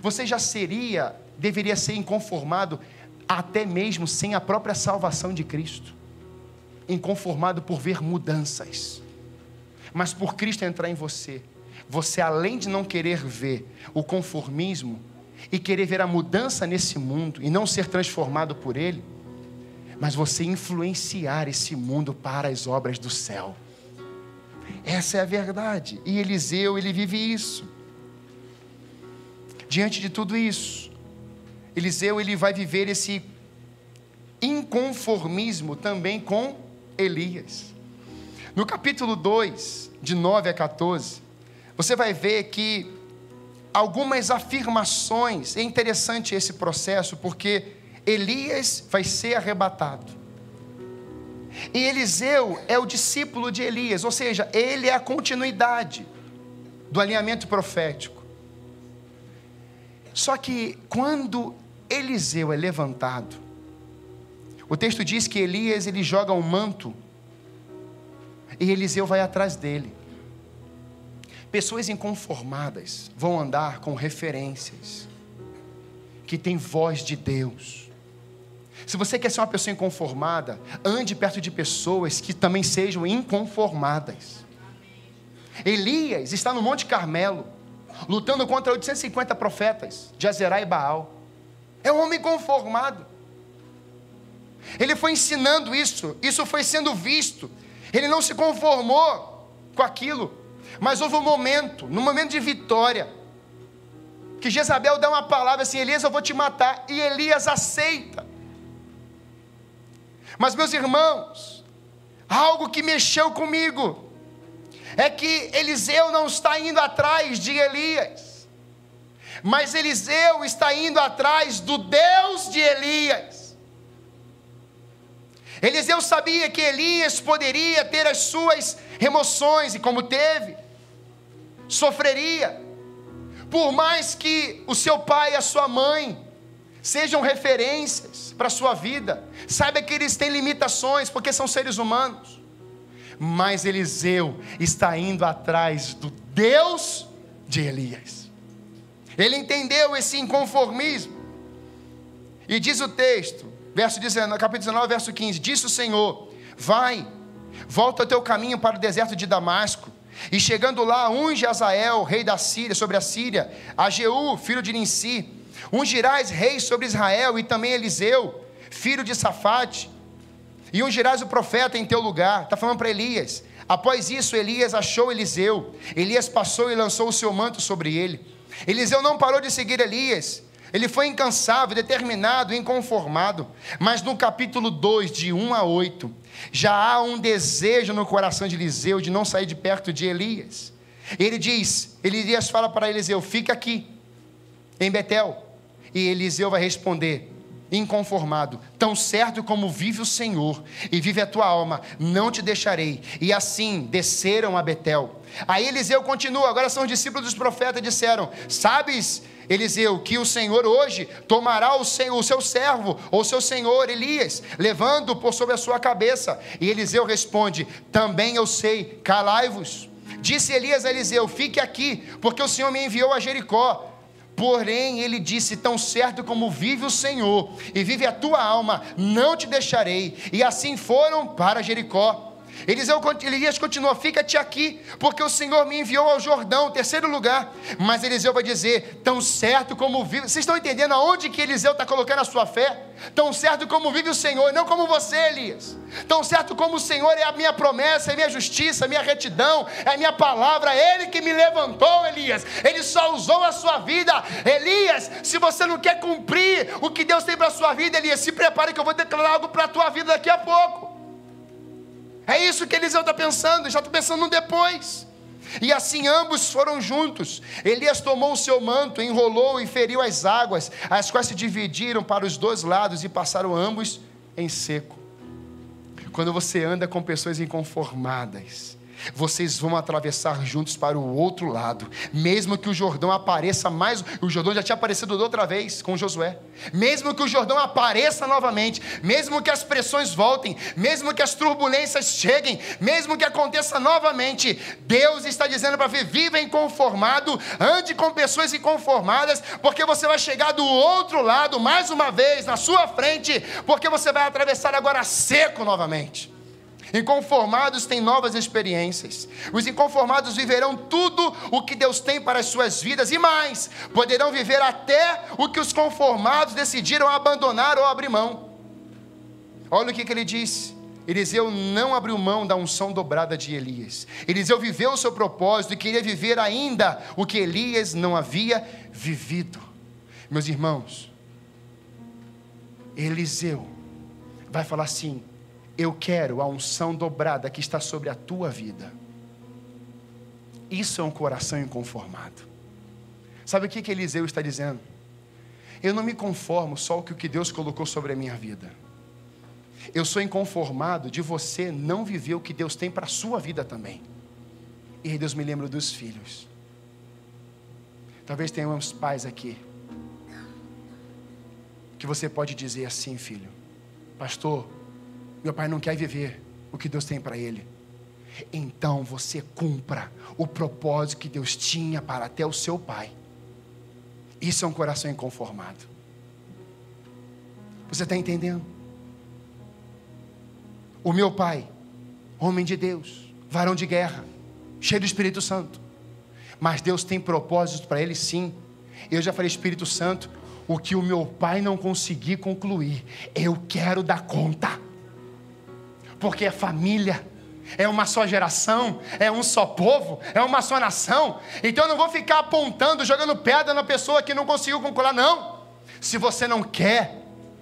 Você já seria, deveria ser inconformado, até mesmo sem a própria salvação de Cristo. Inconformado por ver mudanças. Mas por Cristo entrar em você, você além de não querer ver o conformismo e querer ver a mudança nesse mundo e não ser transformado por ele, mas você influenciar esse mundo para as obras do céu. Essa é a verdade. E Eliseu, ele vive isso. Diante de tudo isso, Eliseu ele vai viver esse inconformismo também com Elias. No capítulo 2, de 9 a 14, você vai ver que algumas afirmações, é interessante esse processo, porque Elias vai ser arrebatado. E Eliseu é o discípulo de Elias, ou seja, ele é a continuidade do alinhamento profético. Só que quando Eliseu é levantado, O texto diz que Elias ele joga um manto e Eliseu vai atrás dele. Pessoas inconformadas vão andar com referências que têm voz de Deus. Se você quer ser uma pessoa inconformada, ande perto de pessoas que também sejam inconformadas. Elias está no Monte Carmelo, lutando contra 850 profetas de Azerá e Baal. É um homem conformado. Ele foi ensinando isso, isso foi sendo visto. Ele não se conformou com aquilo, mas houve um momento, no momento de vitória, que Jezabel dá uma palavra assim: Elias, eu vou te matar. E Elias aceita. Mas, meus irmãos, algo que mexeu comigo é que Eliseu não está indo atrás de Elias, mas Eliseu está indo atrás do Deus de Elias. Eliseu sabia que Elias poderia ter as suas remoções, e como teve, sofreria. Por mais que o seu pai e a sua mãe sejam referências para a sua vida, saiba que eles têm limitações, porque são seres humanos. Mas Eliseu está indo atrás do Deus de Elias. Ele entendeu esse inconformismo. E diz o texto: verso 19, capítulo 19, verso 15: Disse o Senhor: Vai, volta o teu caminho para o deserto de Damasco. E chegando lá, unge Azael, rei da Síria, sobre a Síria, a Jeú, filho de Ninsi. Ungirás rei sobre Israel, e também Eliseu, filho de Safate. E ungirás o profeta em teu lugar. Está falando para Elias. Após isso, Elias achou Eliseu. Elias passou e lançou o seu manto sobre ele. Eliseu não parou de seguir Elias. Ele foi incansável, determinado, inconformado. Mas no capítulo 2, de 1 a 8, já há um desejo no coração de Eliseu de não sair de perto de Elias. Ele diz, Elias fala para Eliseu: fica aqui, em Betel. E Eliseu vai responder: inconformado, tão certo como vive o Senhor e vive a tua alma, não te deixarei. E assim desceram a Betel. Aí Eliseu continua, agora são os discípulos dos profetas disseram: Sabes Eliseu, que o Senhor hoje tomará o seu, o seu servo, ou seu senhor Elias, levando por sobre a sua cabeça. E Eliseu responde: Também eu sei, calai-vos. Disse Elias a Eliseu: Fique aqui, porque o Senhor me enviou a Jericó. Porém, ele disse: Tão certo como vive o Senhor e vive a tua alma, não te deixarei. E assim foram para Jericó. Elias continua: Fica-te aqui, porque o Senhor me enviou ao Jordão, terceiro lugar. Mas Eliseu vai dizer: Tão certo como vive. Vocês estão entendendo aonde que Eliseu está colocando a sua fé? Tão certo como vive o Senhor, não como você, Elias. Tão certo como o Senhor é a minha promessa, é a minha justiça, a minha retidão, é a minha palavra, é Ele que me levantou, Elias. Ele só usou a sua vida. Elias, se você não quer cumprir o que Deus tem para a sua vida, Elias, se prepare que eu vou declarar algo para a tua vida daqui a pouco. É isso que Eliseu está pensando, já está pensando no depois. E assim ambos foram juntos. Elias tomou o seu manto, enrolou e feriu as águas, as quais se dividiram para os dois lados e passaram ambos em seco. Quando você anda com pessoas inconformadas, vocês vão atravessar juntos para o outro lado, mesmo que o Jordão apareça mais. O Jordão já tinha aparecido outra vez com Josué. Mesmo que o Jordão apareça novamente, mesmo que as pressões voltem, mesmo que as turbulências cheguem, mesmo que aconteça novamente, Deus está dizendo para você: viva inconformado, ande com pessoas inconformadas, porque você vai chegar do outro lado mais uma vez na sua frente, porque você vai atravessar agora seco novamente. Inconformados têm novas experiências. Os inconformados viverão tudo o que Deus tem para as suas vidas e mais, poderão viver até o que os conformados decidiram abandonar ou abrir mão. Olha o que, que ele disse. Eliseu não abriu mão da unção dobrada de Elias. Eliseu viveu o seu propósito e queria viver ainda o que Elias não havia vivido. Meus irmãos, Eliseu vai falar assim: eu quero a unção dobrada que está sobre a tua vida. Isso é um coração inconformado. Sabe o que, que Eliseu está dizendo? Eu não me conformo só com o que Deus colocou sobre a minha vida. Eu sou inconformado de você não viver o que Deus tem para a sua vida também. E Deus me lembra dos filhos. Talvez tenha uns pais aqui que você pode dizer assim, filho: Pastor, meu pai não quer viver o que Deus tem para ele. Então você cumpra o propósito que Deus tinha para até o seu pai. Isso é um coração inconformado. Você está entendendo? O meu pai, homem de Deus, varão de guerra, cheio do Espírito Santo. Mas Deus tem propósitos para ele sim. Eu já falei, Espírito Santo, o que o meu pai não conseguir concluir, eu quero dar conta. Porque é família, é uma só geração, é um só povo, é uma só nação. Então eu não vou ficar apontando, jogando pedra na pessoa que não conseguiu concluir, não. Se você não quer,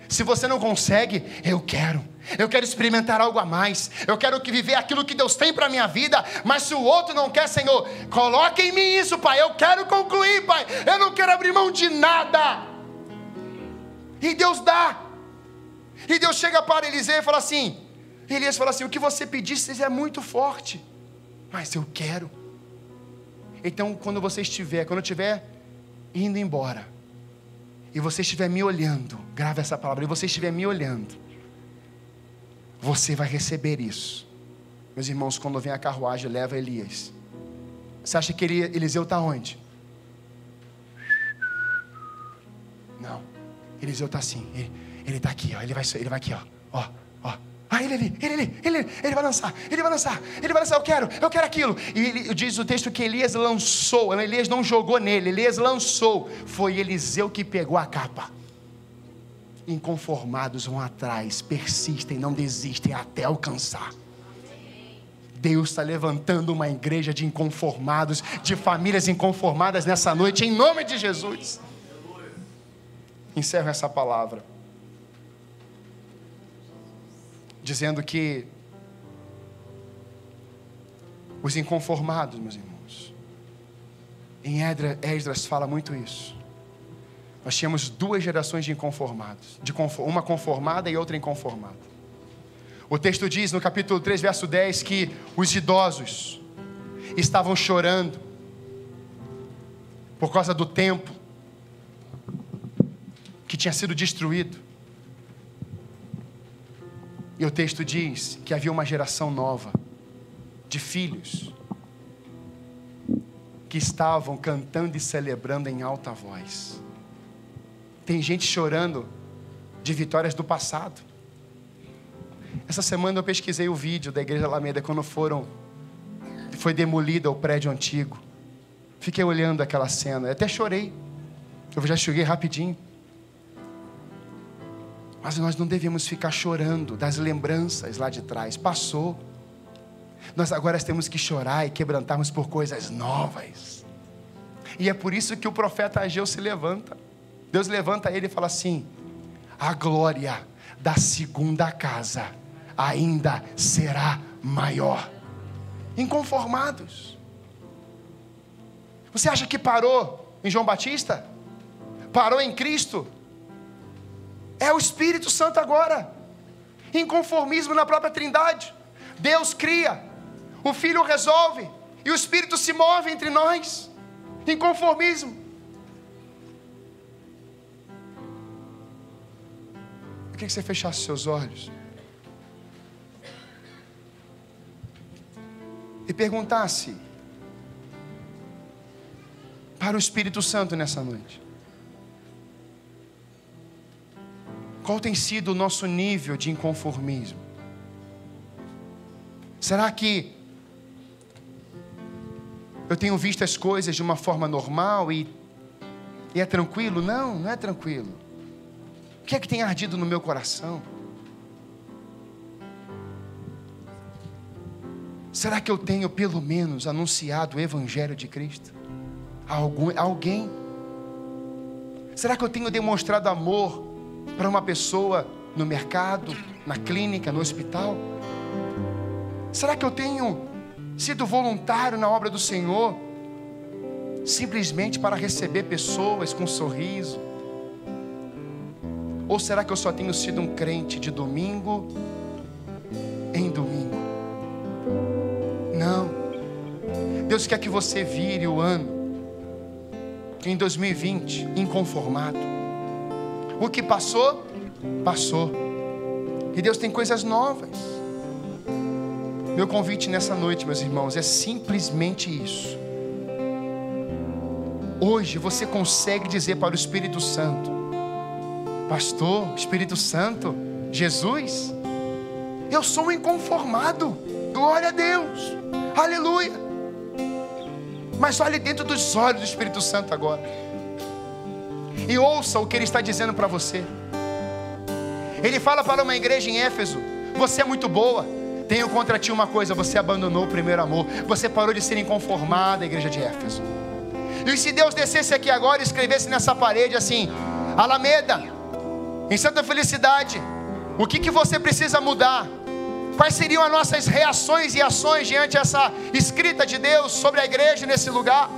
se você não consegue, eu quero. Eu quero experimentar algo a mais. Eu quero que viver aquilo que Deus tem para a minha vida. Mas se o outro não quer, Senhor, coloque em mim isso, Pai. Eu quero concluir, Pai. Eu não quero abrir mão de nada. E Deus dá. E Deus chega para Eliseu e fala assim: Elias fala assim: O que você pedisse é muito forte, mas eu quero. Então, quando você estiver, quando eu estiver indo embora, e você estiver me olhando, grave essa palavra, e você estiver me olhando, você vai receber isso. Meus irmãos, quando vem a carruagem, leva Elias. Você acha que Eliseu está onde? Não. Eliseu está assim. Ele está aqui, ó. Ele vai, ele vai aqui, ó. Ó, ó. Ah, ele ali, ele ali, ele, ele vai lançar, ele vai lançar, ele vai lançar, eu quero, eu quero aquilo. E ele, diz o texto que Elias lançou, Elias não jogou nele, Elias lançou. Foi Eliseu que pegou a capa. Inconformados vão atrás, persistem, não desistem até alcançar. Deus está levantando uma igreja de inconformados, de famílias inconformadas nessa noite, em nome de Jesus. Encerro essa palavra dizendo que os inconformados, meus irmãos, em Esdras fala muito isso. Nós tínhamos duas gerações de inconformados, de uma conformada e outra inconformada. O texto diz no capítulo 3, verso 10, que os idosos estavam chorando por causa do templo que tinha sido destruído. E o texto diz que havia uma geração nova de filhos que estavam cantando e celebrando em alta voz. Tem gente chorando de vitórias do passado. Essa semana eu pesquisei o vídeo da Igreja Alameda quando foram foi demolida o prédio antigo. Fiquei olhando aquela cena, até chorei. Eu já cheguei rapidinho. Mas nós não devemos ficar chorando das lembranças lá de trás. Passou. Nós agora temos que chorar e quebrantarmos por coisas novas. E é por isso que o profeta Ageu se levanta. Deus levanta ele e fala assim: a glória da segunda casa ainda será maior. Inconformados. Você acha que parou em João Batista? Parou em Cristo? É o Espírito Santo agora. Inconformismo na própria Trindade. Deus cria, o Filho resolve, e o Espírito se move entre nós. Inconformismo. Eu queria que você fechasse seus olhos e perguntasse para o Espírito Santo nessa noite. Qual tem sido o nosso nível de inconformismo? Será que eu tenho visto as coisas de uma forma normal e, e é tranquilo? Não, não é tranquilo. O que é que tem ardido no meu coração? Será que eu tenho pelo menos anunciado o Evangelho de Cristo? A algum, a alguém? Será que eu tenho demonstrado amor para uma pessoa no mercado, na clínica, no hospital? Será que eu tenho sido voluntário na obra do Senhor simplesmente para receber pessoas com um sorriso? Ou será que eu só tenho sido um crente de domingo em domingo? Não. Deus quer que você vire o ano em 2020 inconformado. O que passou, passou. E Deus tem coisas novas. Meu convite nessa noite, meus irmãos, é simplesmente isso. Hoje você consegue dizer para o Espírito Santo: Pastor, Espírito Santo, Jesus, eu sou um inconformado. Glória a Deus. Aleluia. Mas olhe dentro dos olhos do Espírito Santo agora. E ouça o que ele está dizendo para você. Ele fala para uma igreja em Éfeso: Você é muito boa. Tenho contra ti uma coisa: você abandonou o primeiro amor. Você parou de ser inconformada, igreja de Éfeso. E se Deus descesse aqui agora e escrevesse nessa parede assim: Alameda, em Santa Felicidade, o que, que você precisa mudar? Quais seriam as nossas reações e ações diante dessa escrita de Deus sobre a igreja nesse lugar?